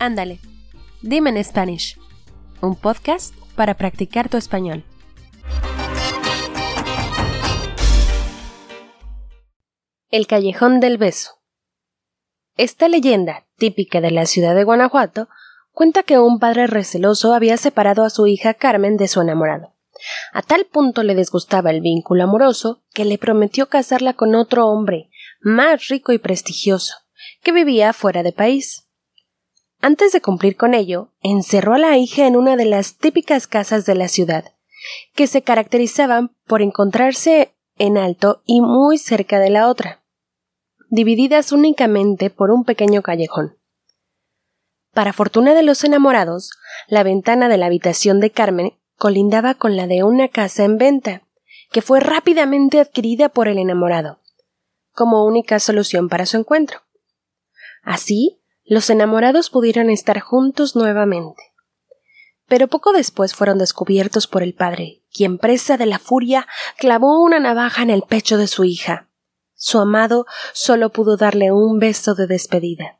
Ándale, dime en Spanish, un podcast para practicar tu español. El Callejón del Beso. Esta leyenda, típica de la ciudad de Guanajuato, cuenta que un padre receloso había separado a su hija Carmen de su enamorado. A tal punto le disgustaba el vínculo amoroso que le prometió casarla con otro hombre, más rico y prestigioso, que vivía fuera de país. Antes de cumplir con ello, encerró a la hija en una de las típicas casas de la ciudad, que se caracterizaban por encontrarse en alto y muy cerca de la otra, divididas únicamente por un pequeño callejón. Para fortuna de los enamorados, la ventana de la habitación de Carmen colindaba con la de una casa en venta, que fue rápidamente adquirida por el enamorado, como única solución para su encuentro. Así, los enamorados pudieron estar juntos nuevamente. Pero poco después fueron descubiertos por el padre, quien presa de la furia clavó una navaja en el pecho de su hija. Su amado solo pudo darle un beso de despedida.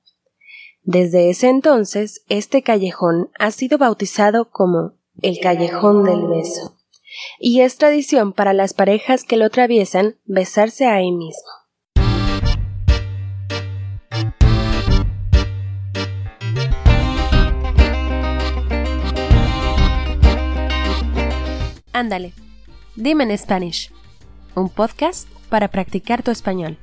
Desde ese entonces, este callejón ha sido bautizado como el callejón del beso, y es tradición para las parejas que lo atraviesan besarse ahí mismo. Ándale, dime en Spanish, un podcast para practicar tu español.